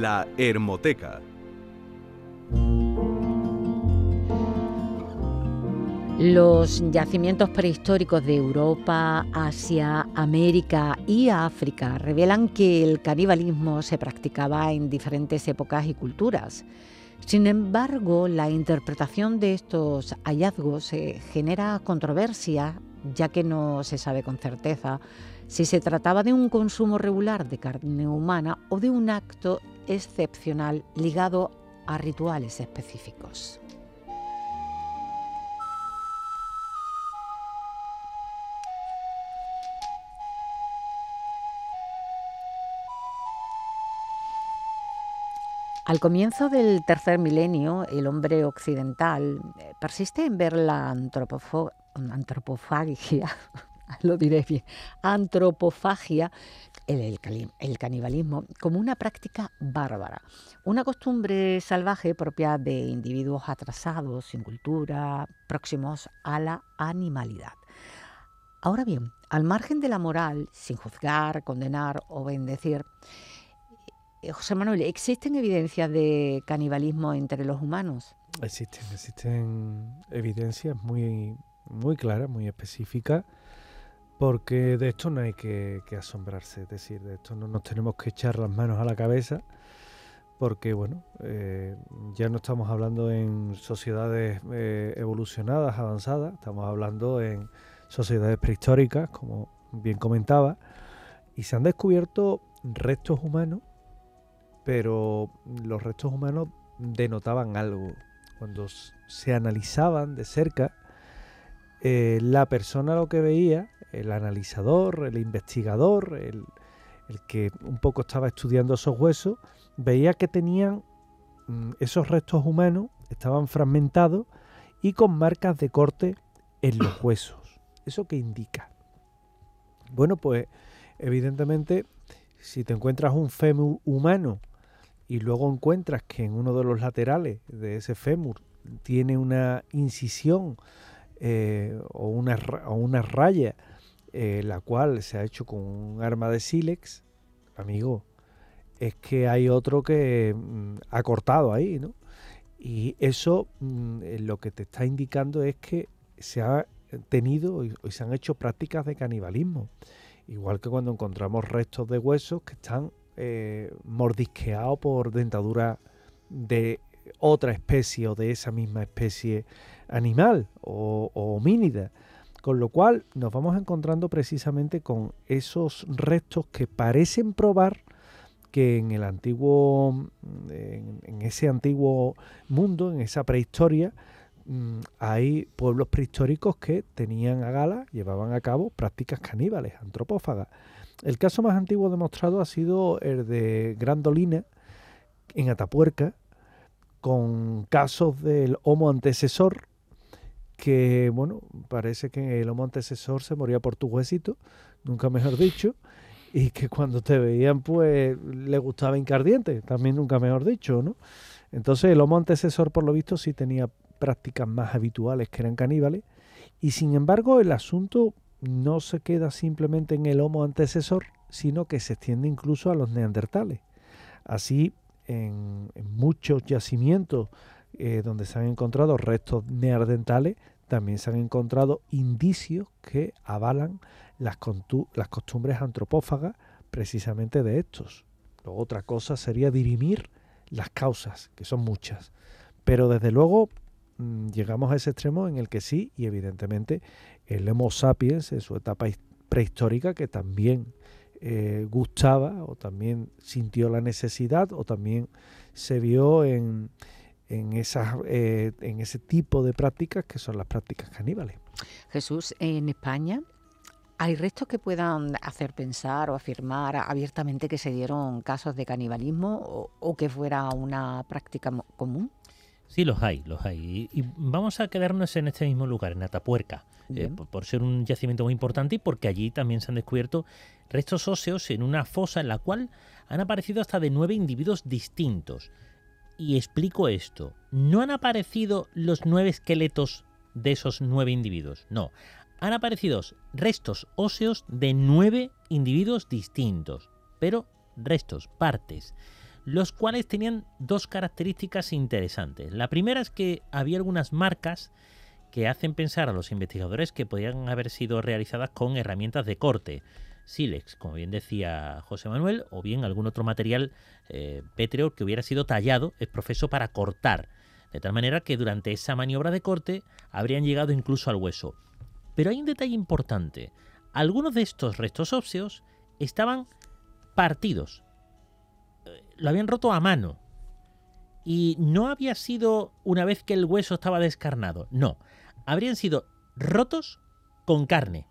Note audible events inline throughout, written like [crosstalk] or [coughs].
La Hermoteca. Los yacimientos prehistóricos de Europa, Asia, América y África revelan que el canibalismo se practicaba en diferentes épocas y culturas. Sin embargo, la interpretación de estos hallazgos genera controversia, ya que no se sabe con certeza si se trataba de un consumo regular de carne humana o de un acto excepcional ligado a rituales específicos. Al comienzo del tercer milenio, el hombre occidental eh, persiste en ver la antropofagia, [laughs] lo diré bien, antropofagia, el, canibalismo, como una práctica bárbara, una costumbre salvaje propia de individuos atrasados, sin cultura, próximos a la animalidad. Ahora bien, al margen de la moral, sin juzgar, condenar o bendecir, eh, José Manuel, ¿existen evidencias de canibalismo entre los humanos? Existen, existen evidencias muy, muy claras, muy específicas, porque de esto no hay que, asombrarse, es decir, de esto no nos tenemos que echar las manos a la cabeza, porque bueno, eh, ya no estamos hablando en sociedades eh, evolucionadas, avanzadas, estamos hablando en sociedades prehistóricas, como bien comentaba, y se han descubierto restos humanos pero los restos humanos denotaban algo. Cuando se analizaban de cerca, eh, la persona lo que veía, el analizador, el investigador, el, que un poco estaba estudiando esos huesos, veía que tenían mm, esos restos humanos, estaban fragmentados y con marcas de corte en los [coughs] huesos. ¿Eso qué indica? Bueno, pues evidentemente si te encuentras un fémur humano y luego encuentras que en uno de los laterales de ese fémur tiene una incisión eh, o, una, una raya, eh, la cual se ha hecho con un arma de sílex, amigo, es que hay otro que mm, ha cortado ahí, ¿no? Y eso mm, eh, lo que te está indicando es que se ha tenido y se han hecho prácticas de canibalismo. Igual que cuando encontramos restos de huesos que están eh, mordisqueado por dentadura de otra especie o de esa misma especie animal o, homínida. Con lo cual nos vamos encontrando precisamente con esos restos que parecen probar que en el antiguo, en, ese antiguo mundo, en esa prehistoria, mm, hay pueblos prehistóricos que tenían a gala, llevaban a cabo prácticas caníbales, antropófagas. El caso más antiguo demostrado ha sido el de Grandolina, en Atapuerca, con casos del homo antecesor, que, bueno, parece que el homo antecesor se moría por tu huesito, nunca mejor dicho, y que cuando te veían, pues, le gustaba incardiente, también nunca mejor dicho, ¿no? Entonces el homo antecesor, por lo visto, sí tenía prácticas más habituales que eran caníbales, y sin embargo el asunto no se queda simplemente en el Homo antecesor, sino que se extiende incluso a los neandertales. Así, en, muchos yacimientos eh, donde se han encontrado restos neandertales, también se han encontrado indicios que avalan las, costumbres antropófagas precisamente de estos. otra cosa sería dirimir las causas, que son muchas. Pero desde luego mm, llegamos a ese extremo en el que sí, y evidentemente el Homo sapiens en su etapa prehistórica que también eh, gustaba o también sintió la necesidad o también se vio en, en, esas, eh, en ese tipo de prácticas que son las prácticas caníbales. Jesús, en España ¿Hay restos que puedan hacer pensar o afirmar abiertamente que se dieron casos de canibalismo o que fuera una práctica común? Sí, los hay, los hay. Y, vamos a quedarnos en este mismo lugar, en Atapuerca, eh, por, ser un yacimiento muy importante y porque allí también se han descubierto restos óseos en una fosa en la cual han aparecido hasta de nueve individuos distintos. Y explico esto, no han aparecido los nueve esqueletos de esos nueve individuos, no, han aparecido restos óseos de nueve individuos distintos, pero restos, partes. los cuales tenían dos características interesantes. La primera es que había algunas marcas que hacen pensar a los investigadores que podían haber sido realizadas con herramientas de corte, sílex, como bien decía José Manuel, o bien algún otro material eh, pétreo que hubiera sido tallado, es profeso para cortar, de tal manera que durante esa maniobra de corte habrían llegado incluso al hueso. Pero hay un detalle importante, algunos de estos restos óseos estaban partidos, eh, lo habían roto a mano, y no había sido una vez que el hueso estaba descarnado, no, habrían sido rotos con carne.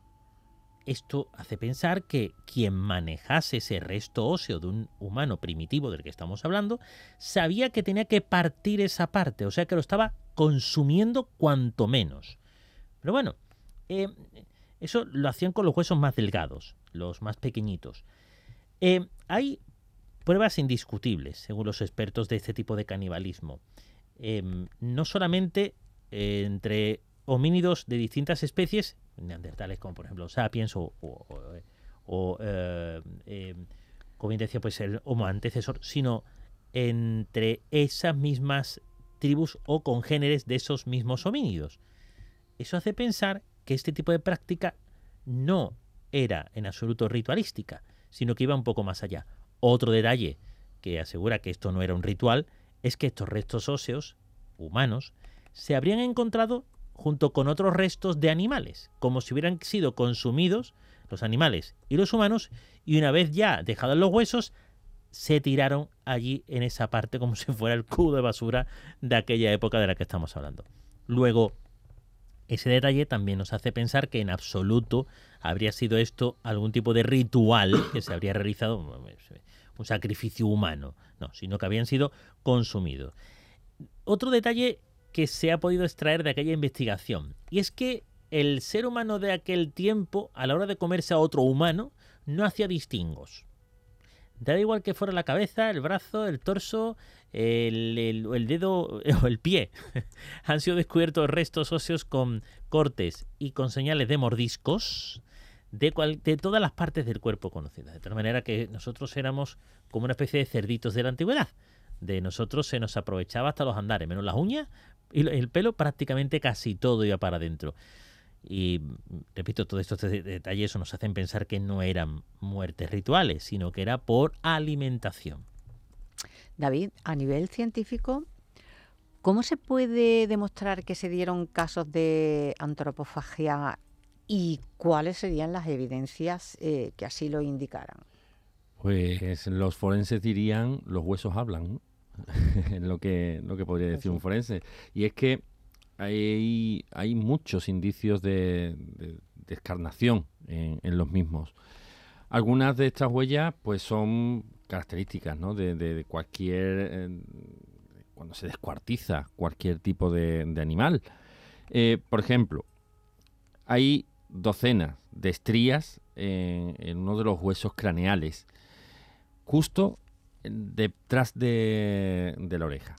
Esto hace pensar que quien manejase ese resto óseo de un humano primitivo del que estamos hablando, sabía que tenía que partir esa parte, o sea que lo estaba consumiendo cuanto menos. Pero bueno, eh, eso lo hacían con los huesos más delgados, los más pequeñitos. Eh, hay pruebas indiscutibles, según los expertos de este tipo de canibalismo. Em, no solamente eh, entre homínidos de distintas especies, neandertales como por ejemplo sapiens o, eh, eh, como decía, pues el homo antecesor, sino entre esas mismas tribus o congéneres de esos mismos homínidos. Eso hace pensar que este tipo de práctica no era en absoluto ritualística, sino que iba un poco más allá. Otro detalle que asegura que esto no era un ritual es que estos restos óseos humanos se habrían encontrado junto con otros restos de animales, como si hubieran sido consumidos los animales y los humanos, y una vez ya dejados los huesos, se tiraron allí en esa parte como si fuera el cubo de basura de aquella época de la que estamos hablando. Luego, ese detalle también nos hace pensar que en absoluto habría sido esto algún tipo de ritual que se habría realizado, un sacrificio humano, no, sino que habían sido consumidos. Otro detalle que se ha podido extraer de aquella investigación. Y es que el ser humano de aquel tiempo, a la hora de comerse a otro humano, no hacía distingos. Da igual que fuera la cabeza, el brazo, el torso, el, el, dedo [laughs] o el pie. [laughs] Han sido descubiertos restos óseos con cortes y con señales de mordiscos de, de todas las partes del cuerpo conocidas. De tal manera que nosotros éramos como una especie de cerditos de la antigüedad. De nosotros se nos aprovechaba hasta los andares, menos las uñas, y el pelo prácticamente casi todo iba para adentro. Y repito, todos estos detalles nos hacen pensar que no eran muertes rituales, sino que era por alimentación. David, a nivel científico, ¿cómo se puede demostrar que se dieron casos de antropofagia y cuáles serían las evidencias eh, que así lo indicaran? Pues los forenses dirían los huesos hablan. [laughs] lo que, lo que podría decir un forense. Y es que hay, hay muchos indicios de, descarnación en, los mismos. Algunas de estas huellas pues son características ¿no? de, cualquier... Eh, cuando se descuartiza cualquier tipo de, animal. Eh, por ejemplo, hay docenas de estrías en, en, uno de los huesos craneales, justo detrás de, la oreja.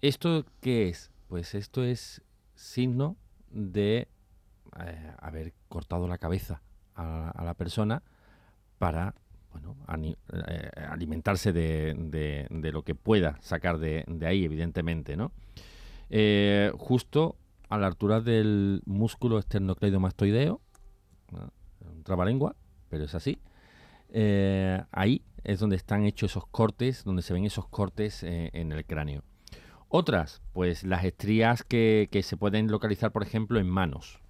¿Esto qué es? Pues esto es signo de eh, haber cortado la cabeza a, la persona para bueno, eh, alimentarse de, lo que pueda sacar de, ahí, evidentemente, ¿no? Eh, justo a la altura del músculo esternocleidomastoideo, un trabalengua, pero es así, ahí es donde están hechos esos cortes, donde se ven esos cortes eh, en el cráneo. Otras, pues las estrías que, se pueden localizar, por ejemplo, en manos.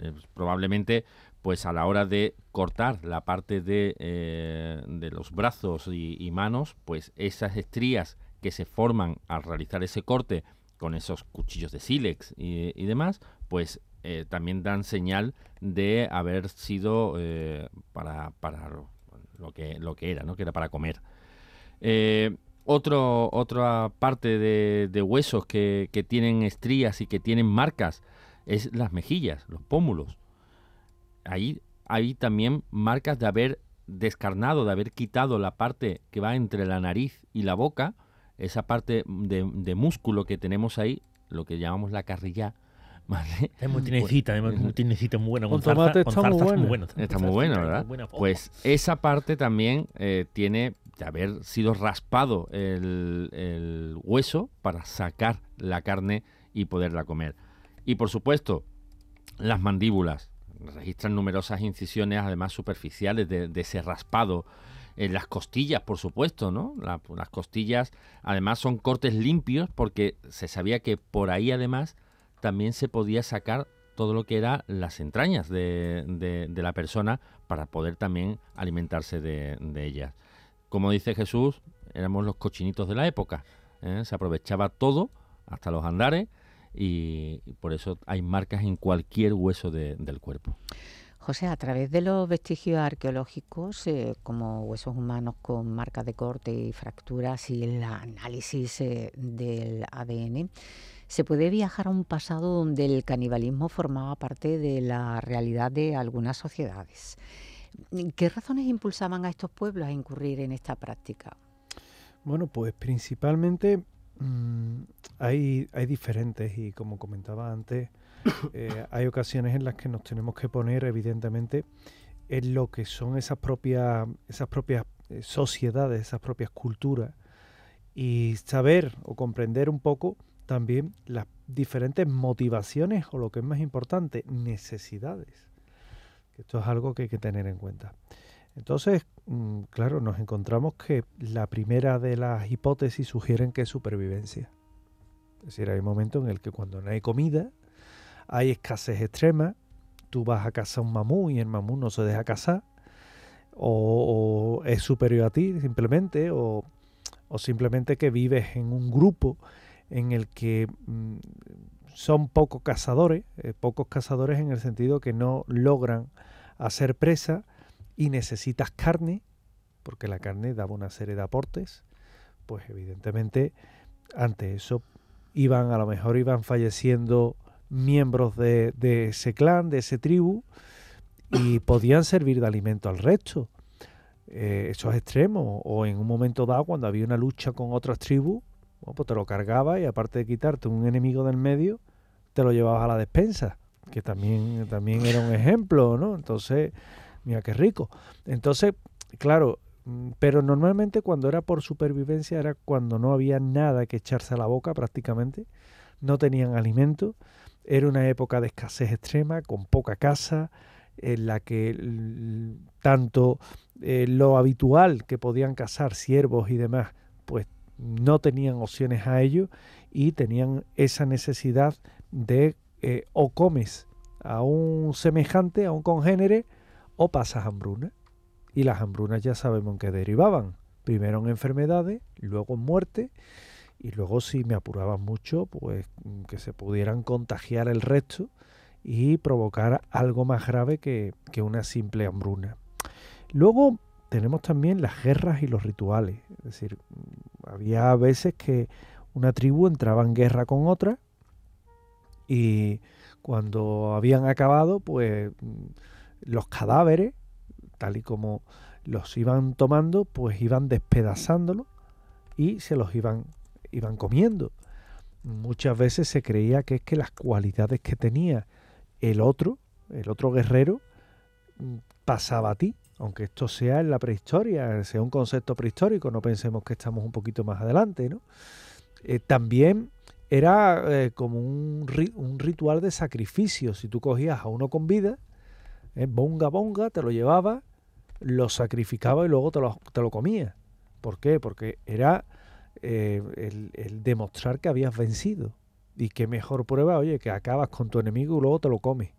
Eh, probablemente, pues a la hora de cortar la parte de, eh, de los brazos y, manos, pues esas estrías que se forman al realizar ese corte con esos cuchillos de sílex y, demás, pues también dan señal de haber sido para, para lo que, lo que era, ¿no? que era para comer. Eh, otro, otra parte de, huesos que, tienen estrías y que tienen marcas es las mejillas, los pómulos. Ahí hay también marcas de haber descarnado, de haber quitado la parte que va entre la nariz y la boca, esa parte de, de músculo que tenemos ahí, lo que llamamos la carrilla, [laughs] es muy tinecita, es muy tinecita, muy buena. Con, tomate está, muy bueno. Está muy bueno, ¿verdad? Pues esa parte también eh, tiene haber sido raspado el, hueso para sacar la carne y poderla comer. Y por supuesto, las mandíbulas registran numerosas incisiones, además superficiales, de, ese raspado. En las costillas, por supuesto, ¿no? las costillas, además, son cortes limpios porque se sabía que por ahí, además, también se podía sacar todo lo que era las entrañas de, la persona para poder también alimentarse de, ellas. Como dice Jesús, éramos los cochinitos de la época. ¿eh? Se aprovechaba todo, hasta los andares, y, por eso hay marcas en cualquier hueso del cuerpo. José, a través de los vestigios arqueológicos, eh, como huesos humanos con marcas de corte y fracturas y el análisis eh, del ADN, se puede viajar a un pasado donde el canibalismo formaba parte de la realidad de algunas sociedades. ¿Qué razones impulsaban a estos pueblos a incurrir en esta práctica? Bueno, pues principalmente mm, hay, hay diferentes y como comentaba antes, [coughs] eh, hay ocasiones en las que nos tenemos que poner evidentemente en lo que son esas propias, esas propias eh, sociedades, esas propias culturas y saber o comprender un poco también las diferentes motivaciones o lo que es más importante, necesidades. Esto es algo que hay que tener en cuenta. Entonces, mm, claro, nos encontramos que la primera de las hipótesis sugieren que es supervivencia. Es decir, hay un momento en el que cuando no hay comida, hay escasez extrema, tú vas a cazar un mamú y el mamú no se deja cazar, o, es superior a ti simplemente, o, o simplemente que vives en un grupo en el que mm, son pocos cazadores, eh, pocos cazadores en el sentido que no logran hacer presa y necesitas carne, porque la carne daba una serie de aportes, pues evidentemente ante eso iban, a lo mejor iban falleciendo miembros de, ese clan, de ese tribu, y podían servir de alimento al resto. Eh, eso es extremo, o en un momento dado, cuando había una lucha con otras tribus, pues te lo cargabas y aparte de quitarte un enemigo del medio, te lo llevabas a la despensa, que también, también era un ejemplo, ¿no? Entonces, mira qué rico. Entonces, claro, mm, pero normalmente cuando era por supervivencia era cuando no había nada que echarse a la boca prácticamente, no tenían alimento, era una época de escasez extrema, con poca casa, en la que tanto eh, lo habitual que podían cazar siervos y demás, pues no tenían opciones a ello y tenían esa necesidad de eh, o comes a un semejante, a un congénere, o pasas hambruna. Y las hambrunas ya sabemos en qué derivaban. Primero en enfermedades, luego en muerte, y luego si me apuraban mucho, pues que se pudieran contagiar el resto y provocar algo más grave que, que una simple hambruna. Luego tenemos también las guerras y los rituales. Es decir, había veces que una tribu entraba en guerra con otra y cuando habían acabado, pues los cadáveres, tal y como los iban tomando, pues iban despedazándolos y se los iban, iban comiendo. Muchas veces se creía que es que las cualidades que tenía el otro, el otro guerrero, mm, pasaba a ti aunque esto sea en la prehistoria, sea un concepto prehistórico, no pensemos que estamos un poquito más adelante, ¿no? Eh, también era eh, como un, ritual de sacrificio. Si tú cogías a uno con vida, eh, bonga bonga, te lo llevaba, lo sacrificaba y luego te lo, te lo comías. ¿Por qué? Porque era el, el, demostrar que habías vencido. Y qué mejor prueba, oye, que acabas con tu enemigo y luego te lo comes.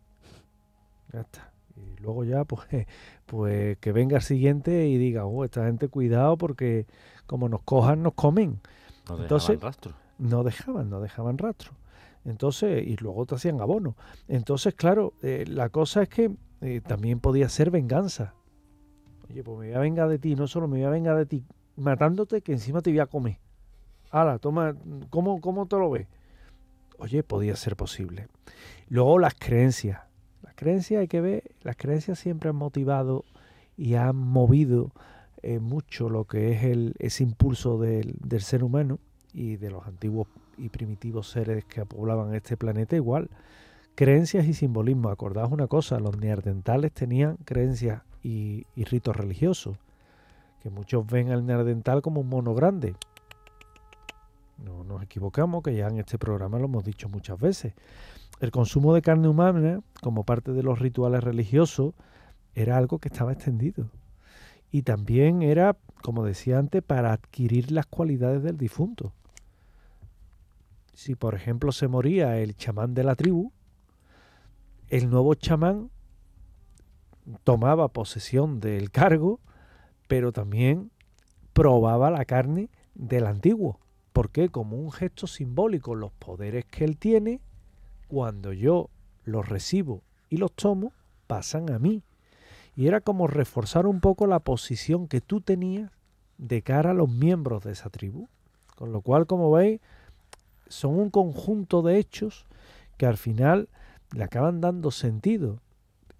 Ya está. Y luego ya, [laughs] pues, pues que venga el siguiente y diga, oh, esta gente cuidado porque como nos cojan, nos comen. No Entonces, rastro. No dejaban, no dejaban rastro. Entonces, y luego te hacían abono. Entonces, claro, eh, la cosa es que eh, también podía ser venganza. Oye, pues me voy a vengar de ti, no solo me voy a vengar de ti matándote, que encima te voy a comer. Hala, toma, ¿cómo, cómo te lo ves? Oye, podía ser posible. Luego las creencias creencias hay que ver, las creencias siempre han motivado y han movido eh, mucho lo que es el, ese impulso del, ser humano y de los antiguos y primitivos seres que poblaban este planeta igual. Creencias y simbolismo. Acordaos una cosa, los neandertales tenían creencias y, ritos religiosos, que muchos ven al neandertal como un mono grande. No nos equivocamos, que ya en este programa lo hemos dicho muchas veces. El consumo de carne humana, como parte de los rituales religiosos, era algo que estaba extendido. Y también era, como decía antes, para adquirir las cualidades del difunto. Si, por ejemplo, se moría el chamán de la tribu, el nuevo chamán tomaba posesión del cargo, pero también probaba la carne del antiguo. Porque como un gesto simbólico, los poderes que él tiene, cuando yo los recibo y los tomo, pasan a mí. Y era como reforzar un poco la posición que tú tenías de cara a los miembros de esa tribu. Con lo cual, como veis, son un conjunto de hechos que al final le acaban dando sentido.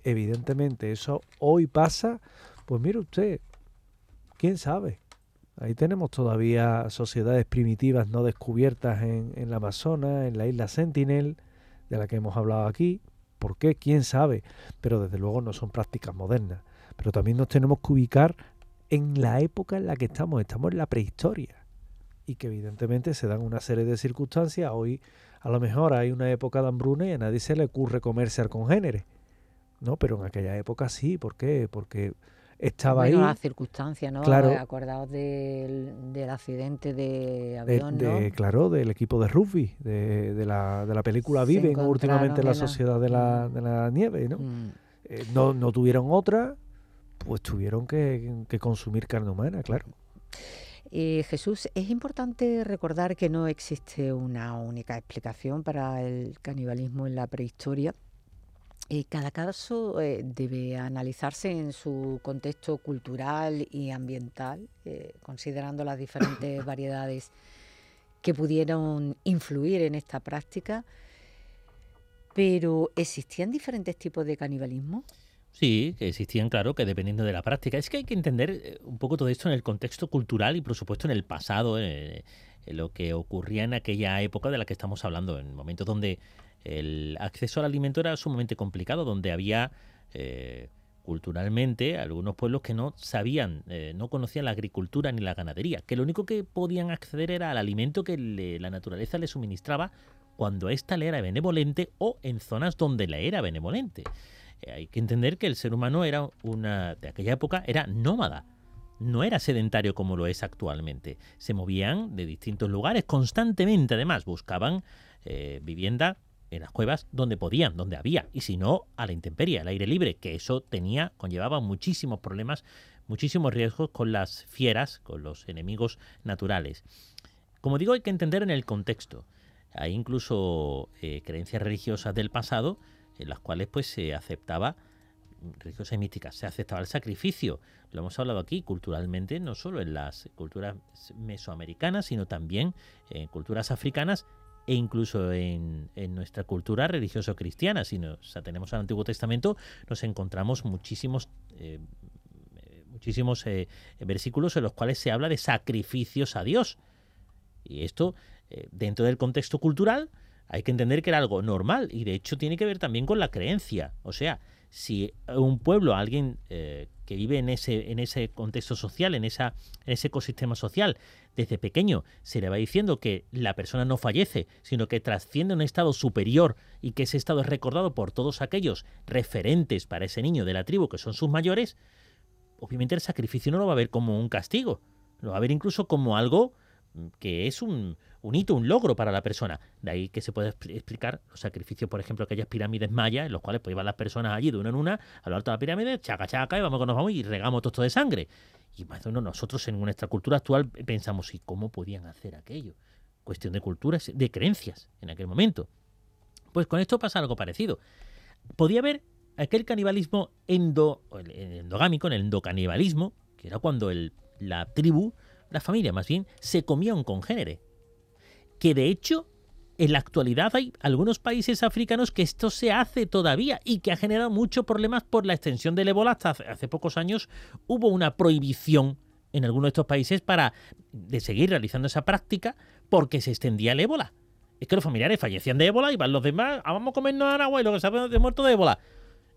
Evidentemente, eso hoy pasa, pues mire usted, quién sabe. Ahí tenemos todavía sociedades primitivas no descubiertas en, en la Amazonas, en la isla Sentinel, de la que hemos hablado aquí. ¿Por qué? ¿Quién sabe? Pero desde luego no son prácticas modernas. Pero también nos tenemos que ubicar en la época en la que estamos. Estamos en la prehistoria. Y que evidentemente se dan una serie de circunstancias. Hoy a lo mejor hay una época de hambruna y a nadie se le ocurre comerse al congénere. No, pero en aquella época sí. ¿Por qué? Porque estaba bueno, ahí. las circunstancias, ¿no? Claro. Acordaos del, del accidente de avión, de, de, ¿no? Claro, del equipo de rugby, de, de, la, de la película Se Viven, últimamente la en la- sociedad de la, Mm. de la nieve, ¿no? Mm. Eh, no, no tuvieron otra, pues tuvieron que, que consumir carne humana, claro. Eh, Jesús, es importante recordar que no existe una única explicación para el canibalismo en la prehistoria. Eh, cada caso eh, debe analizarse en su contexto cultural y ambiental, eh, considerando las diferentes [coughs] variedades que pudieron influir en esta práctica. Pero, ¿existían diferentes tipos de canibalismo? Sí, que existían, claro, que dependiendo de la práctica. Es que hay que entender un poco todo esto en el contexto cultural y, por supuesto, en el pasado, en lo que ocurría en aquella época de la que estamos hablando, en momentos donde el acceso al alimento era sumamente complicado, donde había eh, culturalmente algunos pueblos que no sabían, eh, no conocían la agricultura ni la ganadería, que lo único que podían acceder era al alimento que la naturaleza les suministraba cuando ésta le era benevolente o en zonas donde le era benevolente. Eh, hay que entender que el ser humano era una de aquella época era nómada. No era sedentario como lo es actualmente. Se movían de distintos lugares constantemente, además, buscaban vivienda en las cuevas donde podían, donde había, y si no, a la intemperie, al aire libre, que eso tenía, conllevaba muchísimos problemas, muchísimos riesgos con las fieras, con los enemigos naturales. Como digo, hay que entender en el contexto. Hay incluso eh, creencias religiosas del pasado en las cuales pues se aceptaba religiosas y místicas, se aceptaba el sacrificio. Lo hemos hablado aquí culturalmente, no solo en las culturas mesoamericanas, sino también en culturas africanas e incluso en, nuestra cultura religioso-cristiana. Si nos atenemos al Antiguo Testamento, nos encontramos muchísimos eh, muchísimos eh, versículos en los cuales se habla de sacrificios a Dios. Y esto, eh, dentro del contexto cultural, hay que entender que era algo normal y de hecho tiene que ver también con la creencia. O sea, si un pueblo, alguien que vive en ese, en ese contexto social, en, esa, en ese ecosistema social, desde pequeño se le va diciendo que la persona no fallece, sino que trasciende a un estado superior y que ese estado es recordado por todos aquellos referentes para ese niño de la tribu que son sus mayores, obviamente el sacrificio no lo va a ver como un castigo, lo va a ver incluso como algo que es un, un hito, un logro para la persona. De ahí que se puede expl- explicar los sacrificios, por ejemplo, aquellas pirámides mayas, en los cuales pues iban las personas allí de una en una, a lo alto de la pirámide, chaca, chaca, y vamos que nos vamos y regamos todo esto de sangre. Y más o menos nosotros en nuestra cultura actual pensamos, ¿y cómo podían hacer aquello? Cuestión de culturas, de creencias en aquel momento. Pues con esto pasa algo parecido. Podía haber aquel canibalismo endo, el endogámico, en el endocanibalismo, que era cuando la tribu, la familia más bien, se comía un congénere. Que de hecho, en la actualidad hay algunos países africanos que esto se hace todavía y que ha generado muchos problemas por la extensión del ébola. Hasta hace, pocos años hubo una prohibición en algunos de estos países para de seguir realizando esa práctica porque se extendía el ébola. Es que los familiares fallecían de ébola y van los demás, "Ah, vamos a comernos a y lo que sabe de muerto de ébola.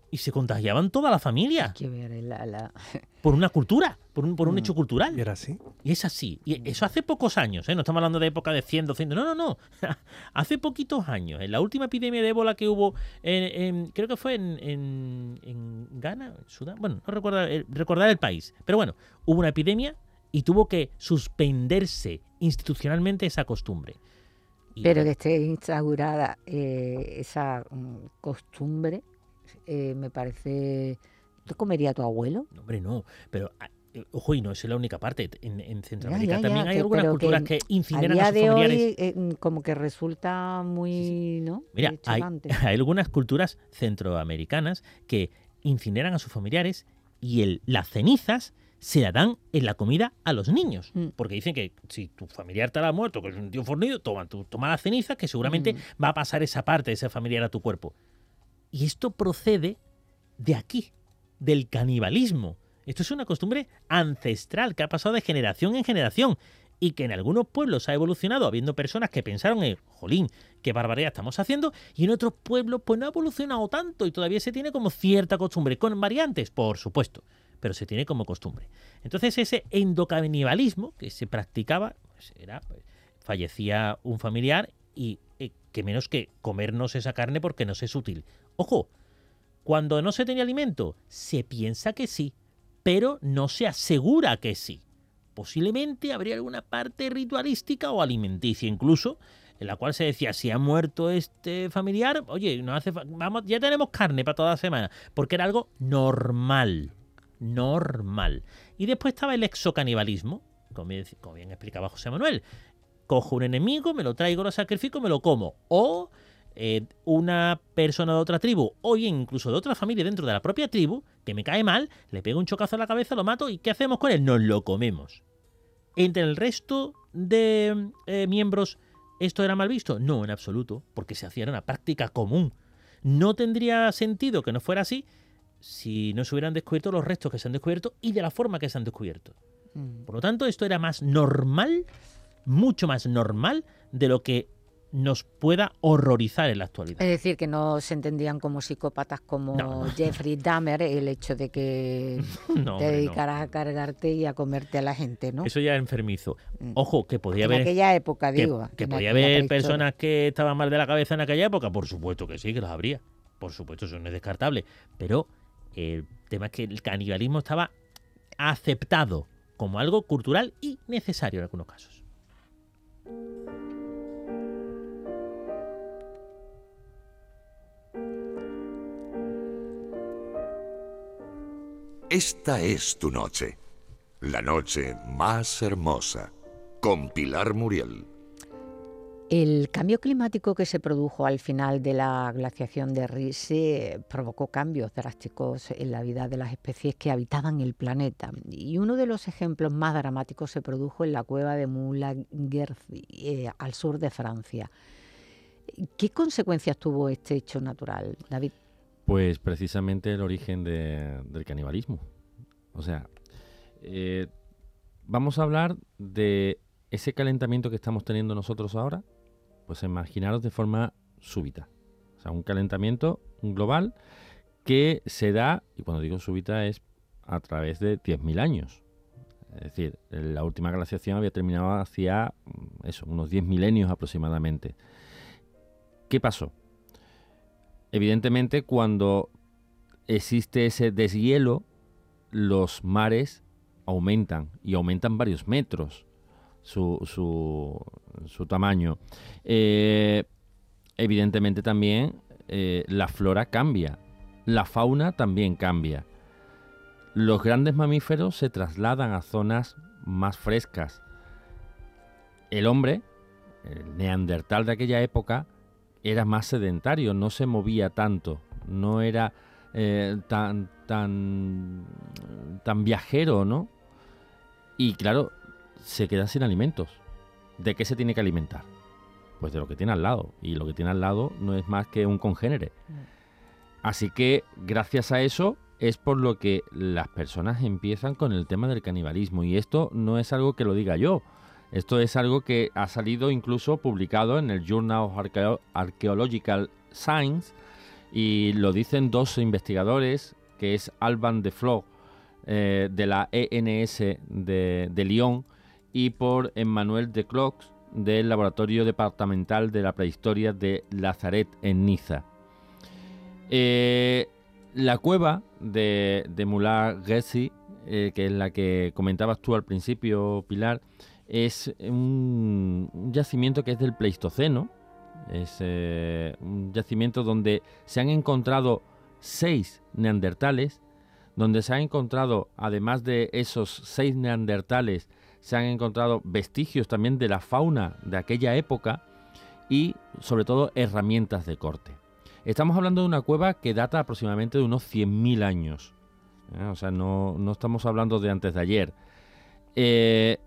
Y se contagiaban toda la familia. Que ver la, la... [laughs] Por una cultura, por un, por un Mm. hecho cultural. ¿Y era así? Y es así. Y eso hace pocos años, ¿eh? No estamos hablando de época de 100, 200. No, no, no. [laughs] hace poquitos años. En la última epidemia de ébola que hubo, en, en- creo que fue en, en, en Ghana, en Sudán. Bueno, no recuerdo eh, recordar el país. Pero bueno, hubo una epidemia y tuvo que suspenderse institucionalmente esa costumbre. Y- Pero que esté instaurada eh, esa mm, costumbre, eh, me parece... ¿Tú comería tu abuelo? No, hombre, no. Pero, ah, eh, ojo, y no es la única parte. En, en Centroamérica ya, también ya, hay que- algunas culturas que incineran a sus de familiares. hoy eh, mm, como que resulta muy, ¿no? Mira, [laughs] hay, algunas culturas centroamericanas que incineran a sus familiares y el, las cenizas se la dan en la comida a los niños. Mm. Porque dicen que si tu familiar te ha muerto, que es un tío fornido, toma, tú, toma las cenizas, que seguramente Mm. va a pasar esa parte de ese familiar a tu cuerpo. Y esto procede de aquí, del canibalismo. Esto es una costumbre ancestral que ha pasado de generación en generación y que en algunos pueblos ha evolucionado habiendo personas que pensaron en, jolín, qué barbaridad estamos haciendo, y en otros pueblos pues no ha evolucionado tanto y todavía se tiene como cierta costumbre, con variantes, por supuesto, pero se tiene como costumbre. Entonces ese endocanibalismo que se practicaba, pues era, pues, fallecía un familiar y eh, que menos que comernos esa carne porque nos es útil. Ojo, cuando no se tenía alimento, se piensa que sí, pero no se asegura que sí. Posiblemente habría alguna parte ritualística o alimenticia incluso, en la cual se decía, si ha muerto este familiar, oye, no hace vamos, ya tenemos carne para toda la semana, porque era algo normal, normal. Y después estaba el exocanibalismo, como bien, como bien explicaba José Manuel. Cojo un enemigo, me lo traigo, lo sacrifico, me lo como. O eh, una persona de otra tribu, o bien incluso de otra familia dentro de la propia tribu, que me cae mal, le pego un chocazo a la cabeza, lo mato, ¿y qué hacemos con él? Nos lo comemos. Entre el resto de eh, miembros, ¿esto era mal visto? No, en absoluto, porque se hacía una práctica común. No tendría sentido que no fuera así si no se hubieran descubierto los restos que se han descubierto y de la forma que se han descubierto. Mm. Por lo tanto, esto era más normal, mucho más normal de lo que nos pueda horrorizar en la actualidad. Es decir, que no se entendían como psicópatas como No. Jeffrey Dahmer el hecho de que [laughs] No, te no. dedicaras a cargarte y a comerte a la gente, ¿no? Eso ya es enfermizo. Mm. Ojo, que podía en haber, aquella época, que, digo. que en podía haber personas que estaban mal de la cabeza en aquella época. Por supuesto que sí, que los habría. Por supuesto, eso no es descartable. Pero el tema es que el canibalismo estaba aceptado como algo cultural y necesario en algunos casos. Esta es tu noche, la noche más hermosa, con Pilar Muriel. El cambio climático que se produjo al final de la glaciación de Riese provocó cambios drásticos en la vida de las especies que habitaban el planeta. Y uno de los ejemplos más dramáticos se produjo en la cueva de Moulin-Gerzi, eh, al sur de Francia. ¿Qué consecuencias tuvo este hecho natural, David? Pues precisamente el origen de- del canibalismo. O sea, eh, vamos a hablar de ese calentamiento que estamos teniendo nosotros ahora, pues imaginaros de forma súbita. O sea, un calentamiento global que se da, y cuando digo súbita es a través de 10.000 años. Es decir, la última glaciación había terminado hacia mm, eso, unos 10 milenios aproximadamente. ¿Qué pasó? Evidentemente, cuando existe ese deshielo, los mares aumentan y aumentan varios metros su, su, tamaño. Eh, evidentemente también eh, la flora cambia, la fauna también cambia. Los grandes mamíferos se trasladan a zonas más frescas. El hombre, el neandertal de aquella época, era más sedentario, no se movía tanto, no era eh, tan, tan, tan viajero, ¿no? Y claro, se queda sin alimentos. ¿De qué se tiene que alimentar? Pues de lo que tiene al lado. Y lo que tiene al lado no es más que un congénere. Así que gracias a eso es por lo que las personas empiezan con el tema del canibalismo. Y esto no es algo que lo diga yo. Esto es algo que ha salido incluso publicado en el Journal of Archaeological Science Y lo dicen dos investigadores, que es Alban de Flo, eh, de la ENS de, Lyon, y por Emmanuel de Clox, del Laboratorio Departamental de la Prehistoria de Lazaret en Niza. Eh, la cueva de, de Mulá Gessi, eh, que es la que comentabas tú al principio, Pilar, es un, yacimiento que es del Pleistoceno. Es eh, un yacimiento donde se han encontrado seis neandertales, donde se han encontrado, además de esos seis neandertales, se han encontrado vestigios también de la fauna de aquella época y sobre todo herramientas de corte. Estamos hablando de una cueva que data aproximadamente de unos 100.000 años. ¿eh? O sea, no, estamos hablando de antes de ayer. Eh,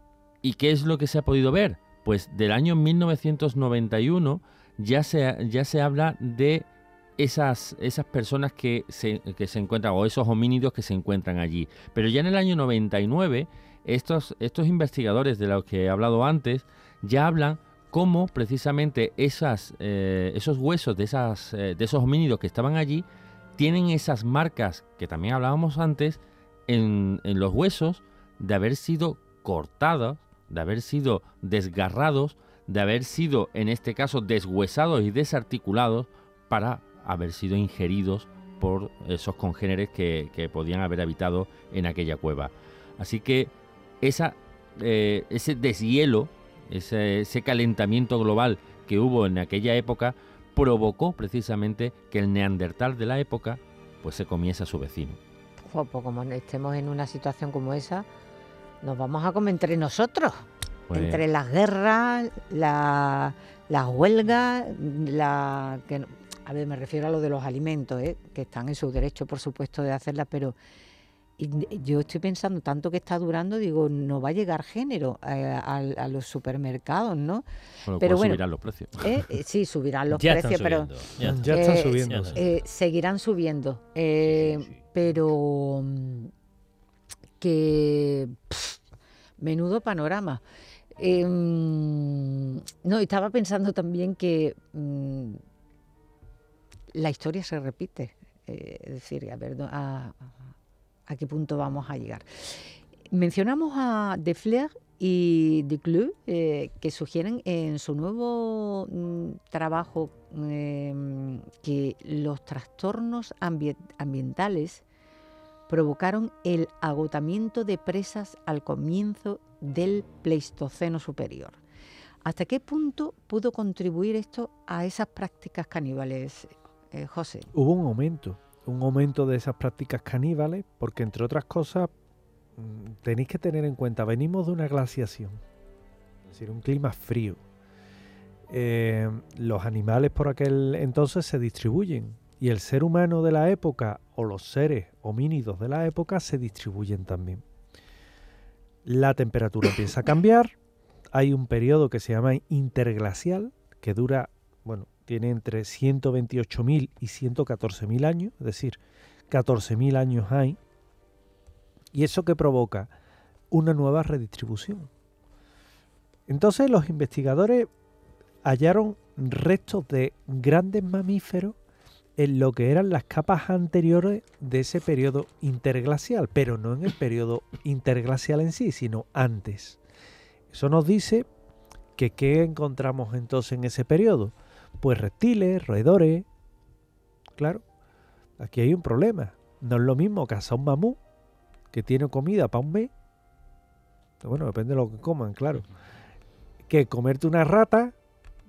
¿Y qué es lo que se ha podido ver? Pues del año 1991 ya se, ya se habla de esas, esas personas que se, que se encuentran, o esos homínidos que se encuentran allí. Pero ya en el año 99 estos, estos investigadores de los que he hablado antes ya hablan cómo precisamente esas, eh, esos huesos de, esas, eh, de esos homínidos que estaban allí tienen esas marcas que también hablábamos antes en, los huesos de haber sido cortados, de haber sido desgarrados, de haber sido en este caso deshuesados y desarticulados para haber sido ingeridos por esos congéneres que, podían haber habitado en aquella cueva. Así que eh, ese deshielo, ese, calentamiento global que hubo en aquella época, provocó precisamente que el neandertal de la época pues se comiese a su vecino. Pues como estemos en una situación como esa, nos vamos a comer entre nosotros. Pues entre las guerras, las huelgas, la que a ver, me refiero a lo de los alimentos, ¿eh? que están en su derecho, por supuesto, de hacerlas, pero yo estoy pensando, tanto que está durando, digo, no va a llegar género eh, a, los supermercados, ¿no? pero bueno, subirán los precios. Eh, eh, sí, subirán los [laughs] precios, pero ya, están subiendo. seguirán subiendo. pero que menudo panorama. Mm, no, estaba pensando también que mm, la historia se repite. es decir, a ver, a, a qué punto vamos a llegar. Mencionamos a De Flair y De Club, eh, que sugieren en su nuevo mm, trabajo em, que los trastornos ambientales provocaron el agotamiento de presas al comienzo del Pleistoceno superior. ¿Hasta qué punto pudo contribuir esto a esas prácticas caníbales, eh, José? Hubo un aumento un aumento de esas prácticas caníbales, porque entre otras cosas mm, tenéis que tener en cuenta, venimos de una glaciación, es decir, un clima frío. Eh, los animales por aquel entonces se distribuyen y el ser humano de la época o los seres homínidos de la época se distribuyen también. La temperatura [coughs] empieza a cambiar, hay un periodo que se llama interglacial que dura, bueno, tiene entre 128.000 y 114.000 años, es decir, 14.000 años hay, y eso que provoca una nueva redistribución. Entonces los investigadores hallaron restos de grandes mamíferos en lo que eran las capas anteriores de ese periodo interglacial, pero no en el periodo interglacial en sí, sino antes. Eso nos dice que qué encontramos entonces en ese periodo pues reptiles, roedores. Claro, aquí hay un problema. No es lo mismo cazar un mamú que tiene comida para un mes. Bueno, depende de lo que coman, claro. Que comerte una rata,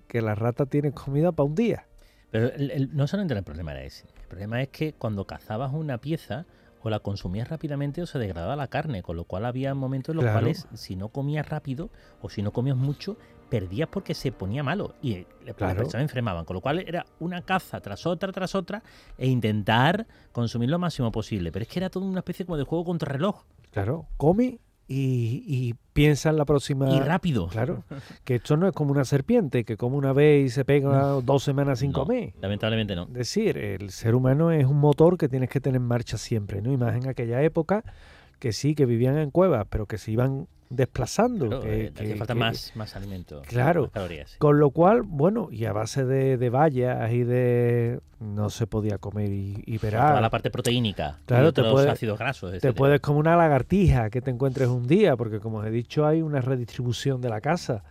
que la rata tiene comida para un día. Pero no solamente el problema era ese. El problema es que cuando cazabas una pieza, o la consumías rápidamente o se degradaba la carne, con lo cual había momentos en los cuales si no comías rápido o si no comías mucho, perdías porque se ponía malo y las personas enfermaban, con lo cual era una caza tras otra, tras otra e intentar consumir lo máximo posible, pero es que era todo una especie como de juego contra reloj. Claro, come y, piensa en la próxima. Y rápido. Claro. Que esto no es como una serpiente que come una vez y se pega dos semanas sin comer. Lamentablemente no. Es decir, el ser humano es un motor que tienes que tener en marcha siempre, ¿no? Y más en aquella época que sí, que vivían en cuevas, pero que se iban desplazando. que, eh, falta más, más alimento. Claro. Con lo cual, bueno, y a base de, de vallas y de. No se podía comer y, y Toda la parte proteínica. Claro, te puedes, ácidos grasos. Te puedes comer una lagartija que te encuentres un día, porque como os he dicho, hay una redistribución de la casa.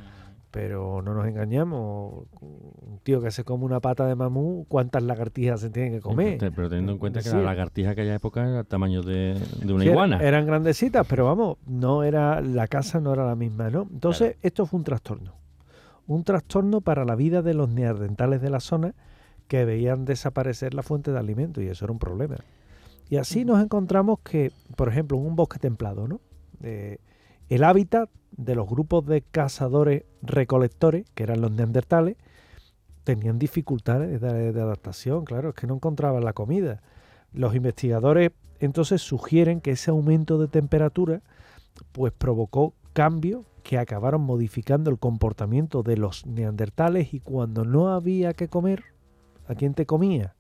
Pero no nos engañemos, un tío que se come una pata de mamú, ¿cuántas lagartijas se tienen que comer? pero teniendo en cuenta que la lagartija que aquella época era el tamaño de, una iguana. Eran, grandecitas, pero vamos, no era la casa no era la misma, ¿no? Entonces, esto fue un trastorno. Un trastorno para la vida de los neandertales de la zona que veían desaparecer la fuente de alimento y eso era un problema. Y así nos encontramos que, por ejemplo, en un bosque templado, ¿no? Eh, el hábitat de los grupos de cazadores recolectores, que eran los neandertales, tenían dificultades de, adaptación, claro, es que no encontraban la comida. Los investigadores entonces sugieren que ese aumento de temperatura pues provocó cambios que acabaron modificando el comportamiento de los neandertales y cuando no había que comer, ¿a quién te comía?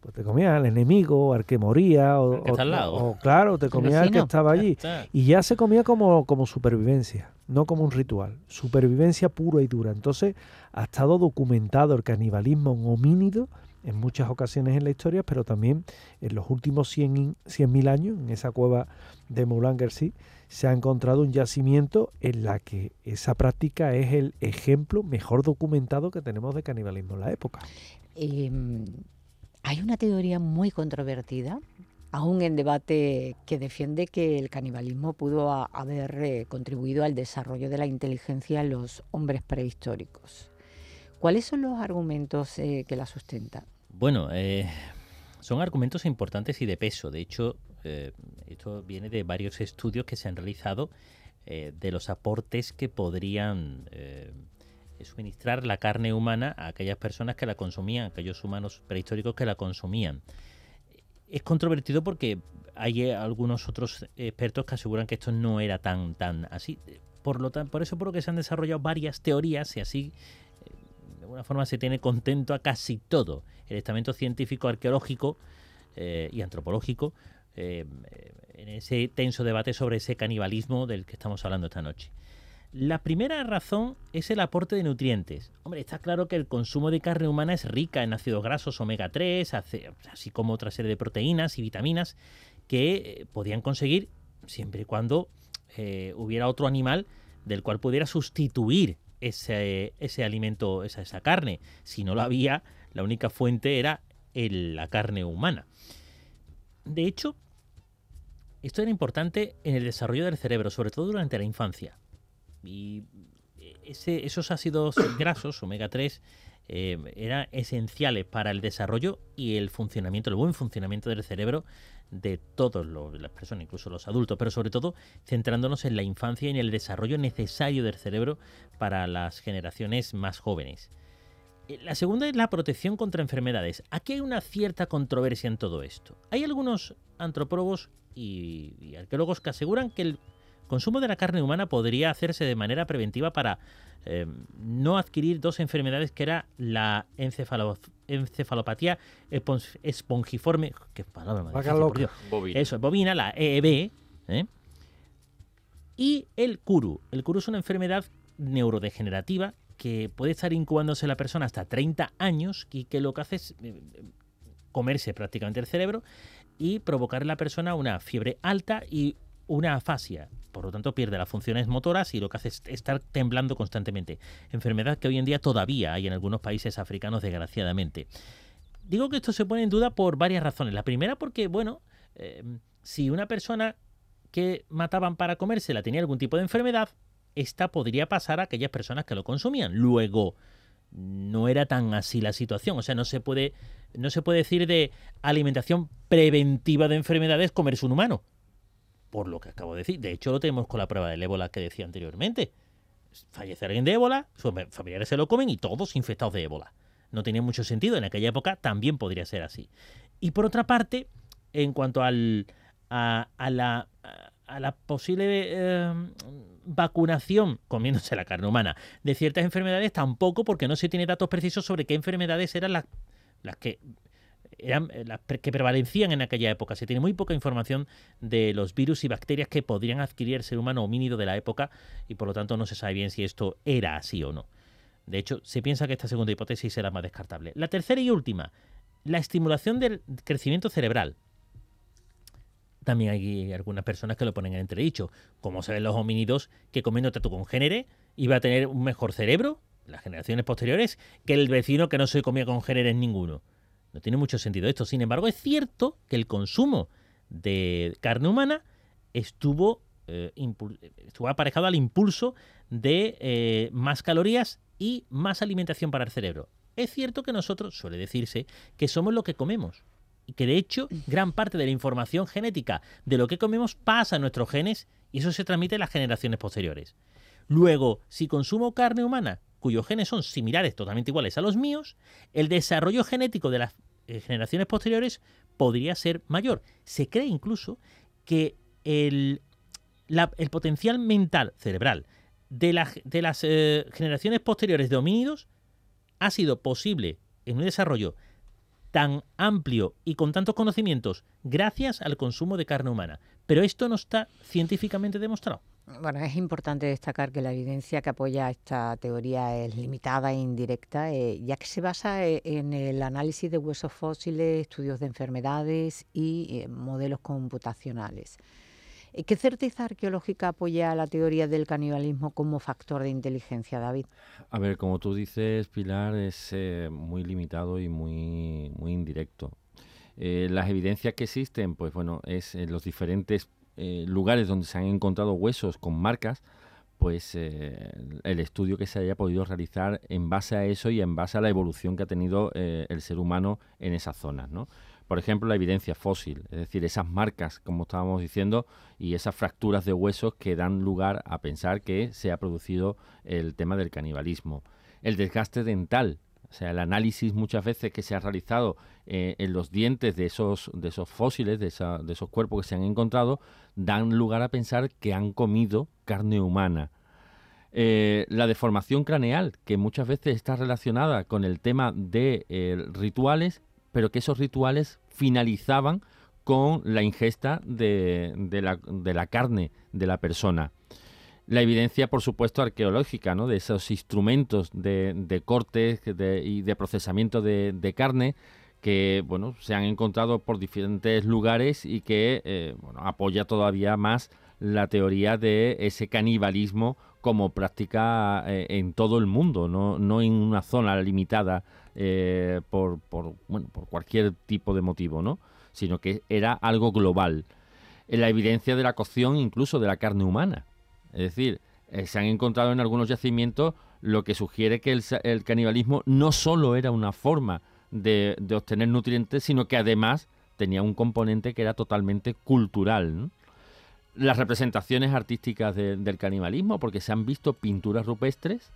Pues te comías al enemigo, al que moría, o, claro, te comías al que estaba allí. Y ya se comía como, como supervivencia, no como un ritual, supervivencia pura y dura. Entonces ha estado documentado el canibalismo en homínido en muchas ocasiones en la historia, pero también en los últimos 100.000 100 años, en esa cueva de Moulangersi, se ha encontrado un yacimiento en la que esa práctica es el ejemplo mejor documentado que tenemos de canibalismo en la época. Em, hay una teoría muy controvertida, aún en debate, que defiende que el canibalismo pudo haber eh, contribuido al desarrollo de la inteligencia en los hombres prehistóricos. ¿Cuáles son los argumentos eh, que la sustentan? Bueno, eh, son argumentos importantes y de peso. De hecho, esto viene de varios estudios que se han realizado de los aportes que podrían suministrar la carne humana a aquellas personas que la consumían, aquellos humanos prehistóricos que la consumían. Es controvertido porque hay eh, algunos otros expertos que aseguran que esto no era tan, tan así. Por, lo por eso por lo que se han desarrollado varias teorías y así eh, de alguna forma se tiene contento a casi todo el estamento científico, arqueológico eh, y antropológico en ese tenso debate sobre ese canibalismo del que estamos hablando esta noche. La primera razón es el aporte de nutrientes. Hombre, está claro que el consumo de carne humana es rica en ácidos grasos omega 3, así como otra serie de proteínas y vitaminas que eh, podían conseguir siempre y cuando eh, hubiera otro animal del cual pudiera sustituir ese, ese alimento, esa, esa, carne. Si no lo había, la única fuente era la carne humana. De hecho, esto era importante en el desarrollo del cerebro, sobre todo durante la infancia. Y ese, esos ácidos [coughs] grasos, omega 3, eh, eran esenciales para el desarrollo y el funcionamiento, el buen funcionamiento del cerebro de todas las personas, incluso los adultos, pero sobre todo centrándonos en la infancia y en el desarrollo necesario del cerebro para las generaciones más jóvenes. Eh, la segunda es la protección contra enfermedades. Aquí hay una cierta controversia en todo esto. Hay algunos antropólogos y arqueólogos que aseguran que el consumo de la carne humana podría hacerse de manera preventiva para eh, no adquirir dos enfermedades que era la encefalopatía espongiforme, qué palabra bovina. Eso, bovina, la EEB, ¿eh? y el CURU. El CURU es una enfermedad neurodegenerativa que puede estar incubándose la persona hasta 30 años y que lo que hace es eh, comerse prácticamente el cerebro y provocar en la persona una fiebre alta y una afasia, por lo tanto pierde las funciones motoras y lo que hace es estar temblando constantemente. Enfermedad que hoy en día todavía hay en algunos países africanos, desgraciadamente. Digo que esto se pone en duda por varias razones. La primera porque, bueno, eh, si una persona que mataban para comérsela tenía algún tipo de enfermedad, esta podría pasar a aquellas personas que lo consumían. Luego, no era tan así la situación. O sea, no se puede, no se puede decir de alimentación preventiva de enfermedades comerse un humano por lo que acabo de decir. De hecho, lo tenemos con la prueba del ébola que decía anteriormente. Fallece alguien de ébola, sus familiares se lo comen y todos infectados de ébola. No tenía mucho sentido. En aquella época también podría ser así. Y por otra parte, en cuanto al, a, la, a la posible eh, vacunación, comiéndose la carne humana, de ciertas enfermedades, tampoco, porque no se tiene datos precisos sobre qué enfermedades eran las, las que eran eh, las que prevalecían en aquella época. Se tiene muy poca información de los virus y bacterias que podrían adquirir el ser humano homínido de la época y por lo tanto no se sabe bien si esto era así o no. De hecho, se piensa que esta segunda hipótesis era más descartable. La tercera y última, la estimulación del crecimiento cerebral. También hay algunas personas que lo ponen en entredicho. Como se ven los homínidos que comiéndote tu congénere iba a tener un mejor cerebro, las generaciones posteriores, que el vecino que no se comía congéneres ninguno. No tiene mucho sentido esto. Sin embargo, es cierto que el consumo de carne humana estuvo, eh, aparejado al impulso de eh, más calorías y más alimentación para el cerebro. Es cierto que nosotros, suele decirse, que somos lo que comemos. Y que de hecho gran parte de la información genética de lo que comemos pasa a nuestros genes y eso se transmite a las generaciones posteriores. Luego, si consumo carne humana cuyos genes son similares, totalmente iguales a los míos, el desarrollo genético de las eh, generaciones posteriores podría ser mayor. Se cree incluso que el, potencial mental cerebral de, de las eh, generaciones posteriores de homínidos ha sido posible en un desarrollo tan amplio y con tantos conocimientos gracias al consumo de carne humana. Pero esto no está científicamente demostrado. Bueno, es importante destacar que la evidencia que apoya esta teoría es limitada e indirecta, eh, ya que se basa eh, en el análisis de huesos fósiles, estudios de enfermedades y eh, modelos computacionales. ¿Qué certeza arqueológica apoya la teoría del canibalismo como factor de inteligencia, David? A ver, como tú dices, Pilar, es muy limitado y muy, muy indirecto. las evidencias que existen, pues bueno, es en los diferentes eh, lugares donde se han encontrado huesos con marcas, pues eh, el estudio que se haya podido realizar en base a eso y en base a la evolución que ha tenido eh, el ser humano en esas zonas, ¿no? Por ejemplo, la evidencia fósil, es decir, esas marcas, como estábamos diciendo, y esas fracturas de huesos que dan lugar a pensar que se ha producido el tema del canibalismo. El desgaste dental, o sea, el análisis muchas veces que se ha realizado eh, en los dientes de esos, de esos fósiles, de, esos cuerpos que se han encontrado, dan lugar a pensar que han comido carne humana. Eh, la deformación craneal, que muchas veces está relacionada con el tema de eh, rituales, pero que esos rituales finalizaban con la ingesta de, de la carne de la persona la evidencia, por supuesto, arqueológica, ¿no? De esos instrumentos de, de corte y de procesamiento de, carne que, bueno, se han encontrado por diferentes lugares y que, eh, apoya todavía más la teoría de ese canibalismo como práctica eh, en todo el mundo, no, no en una zona limitada eh, por, por, bueno, por cualquier tipo de motivo, ¿no? Sino que era algo global. La evidencia de la cocción incluso de la carne humana es decir, eh, se han encontrado en algunos yacimientos lo que sugiere que el, canibalismo no solo era una forma de, obtener nutrientes, sino que además tenía un componente que era totalmente cultural. Las representaciones artísticas del canibalismo, porque se han visto pinturas rupestres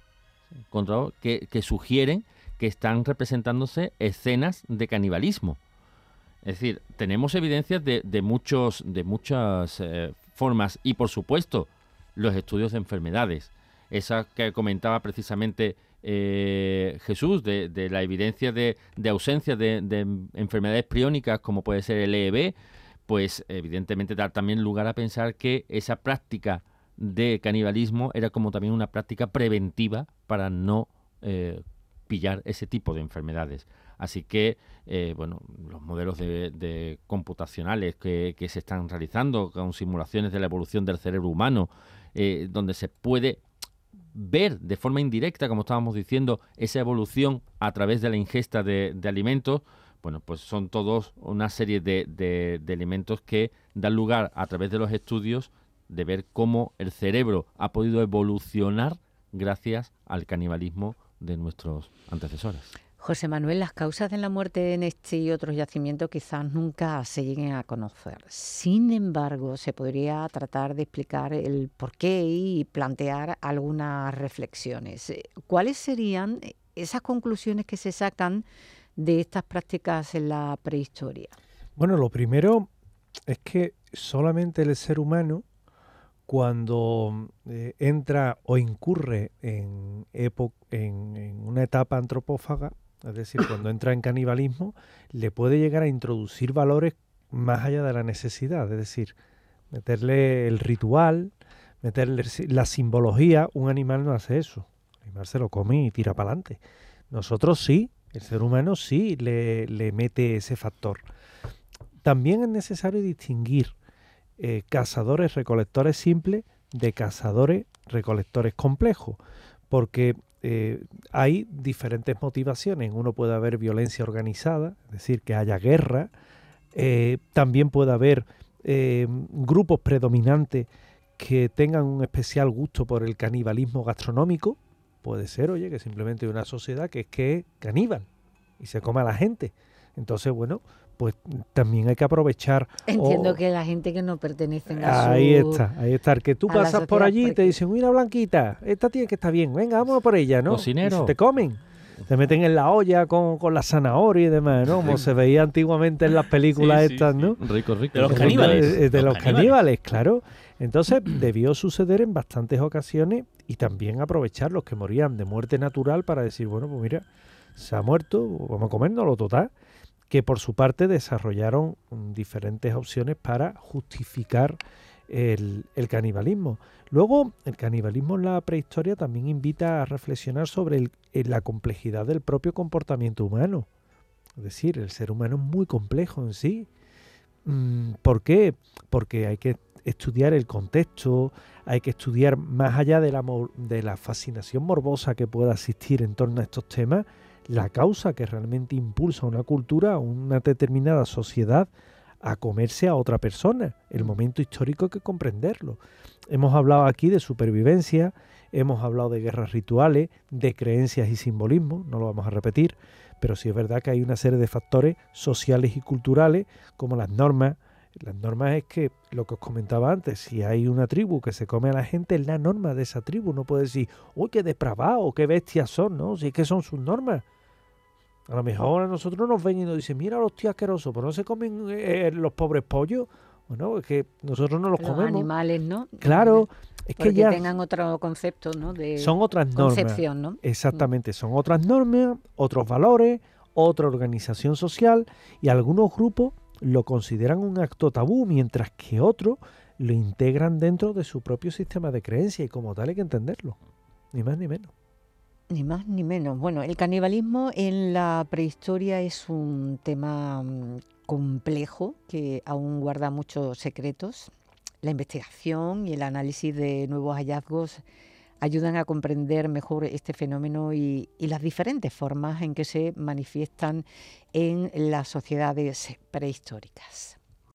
que, que sugieren que están representándose escenas de canibalismo. Es decir, tenemos evidencias de, muchos, de muchas eh, formas y, por supuesto, los estudios de enfermedades. Esa que comentaba precisamente eh, Jesús, de, la evidencia de, ausencia de, enfermedades priónicas como puede ser el EEB, pues evidentemente da también lugar a pensar que esa práctica de canibalismo era como también una práctica preventiva para no eh, pillar ese tipo de enfermedades. Así que, eh, bueno, los modelos de, computacionales que, se están realizando con simulaciones de la evolución del cerebro humano, eh, donde se puede ver de forma indirecta, como estábamos diciendo, esa evolución a través de la ingesta de, alimentos, bueno, pues son todos una serie de, elementos que dan lugar a través de los estudios de ver cómo el cerebro ha podido evolucionar gracias al canibalismo de nuestros antecesores. José Manuel, las causas de la muerte en este y otros yacimientos quizás nunca se lleguen a conocer. Sin embargo, se podría tratar de explicar el porqué y plantear algunas reflexiones. ¿Cuáles serían esas conclusiones que se sacan de estas prácticas en la prehistoria? Bueno, lo primero es que solamente el ser humano, cuando eh, entra o incurre en, en una etapa antropófaga, Es decir, cuando entra en canibalismo, le puede llegar a introducir valores más allá de la necesidad. Es decir, meterle el ritual, meterle la simbología. Un animal no hace eso. El animal se lo come y tira para adelante. Nosotros sí, el ser humano sí le, mete ese factor. También es necesario distinguir eh, cazadores recolectores simples de cazadores recolectores complejos, porque eh, hay diferentes motivaciones. Uno puede haber violencia organizada, es decir, que haya guerra. Eh, también puede haber eh, grupos predominantes que tengan un especial gusto por el canibalismo gastronómico. Puede ser, oye, que simplemente una sociedad que es que es caníbal y se come a la gente. Entonces, bueno, pues también hay que aprovechar. Entiendo que la gente que no pertenece a Ahí está, ahí está. Que tú pasas por allí y te dicen, mira Blanquita, esta tiene que estar bien, venga, vamos por ella, ¿no? Cocinero. te comen. Se meten en la olla con, la zanahoria y demás, ¿no? Como se veía antiguamente en las películas estas, ¿no? Rico, rico. De los caníbales. De, los, caníbales, claro. Entonces [clears throat] debió suceder en bastantes ocasiones y también aprovechar los que morían de muerte natural para decir, bueno, pues mira, se ha muerto, vamos a comérnoslo total que por su parte desarrollaron mm, diferentes opciones para justificar el, canibalismo. Luego, el canibalismo en la prehistoria también invita a reflexionar sobre la complejidad del propio comportamiento humano. Es decir, el ser humano es muy complejo en sí. Mm, ¿Por qué? Porque hay que estudiar el contexto, hay que estudiar más allá de la fascinación morbosa que pueda existir en torno a estos temas, la causa que realmente impulsa una cultura, una determinada sociedad a comerse a otra persona. El momento histórico hay que comprenderlo. Hemos hablado aquí de supervivencia, hemos hablado de guerras rituales, de creencias y simbolismo, no lo vamos a repetir, pero sí es verdad que hay una serie de factores sociales y culturales como las normas. Las normas es que, lo que os comentaba antes, si hay una tribu que se come a la gente, es la norma de esa tribu. No puede decir, uy, qué depravado, qué bestias son, ¿no? Si es que son sus normas. A lo mejor a nosotros nos ven y nos dicen, mira los tíos asquerosos, pero no se comen eh, los pobres pollos. Bueno, es que nosotros no los, los comemos. animales, ¿no? Claro. Es que ya tengan otro concepto, ¿no? De son otras concepción, ¿no? Exactamente, son otras normas, otros valores, otra organización social y algunos grupos lo consideran un acto tabú, mientras que otros lo integran dentro de su propio sistema de creencia y como tal hay que entenderlo, ni más ni menos. Ni más ni menos. Bueno, el canibalismo en la prehistoria es un tema mm, complejo que aún guarda muchos secretos. La investigación y el análisis de nuevos hallazgos ayudan a comprender mejor este fenómeno y, y, las diferentes formas en que se manifiestan en las sociedades prehistóricas.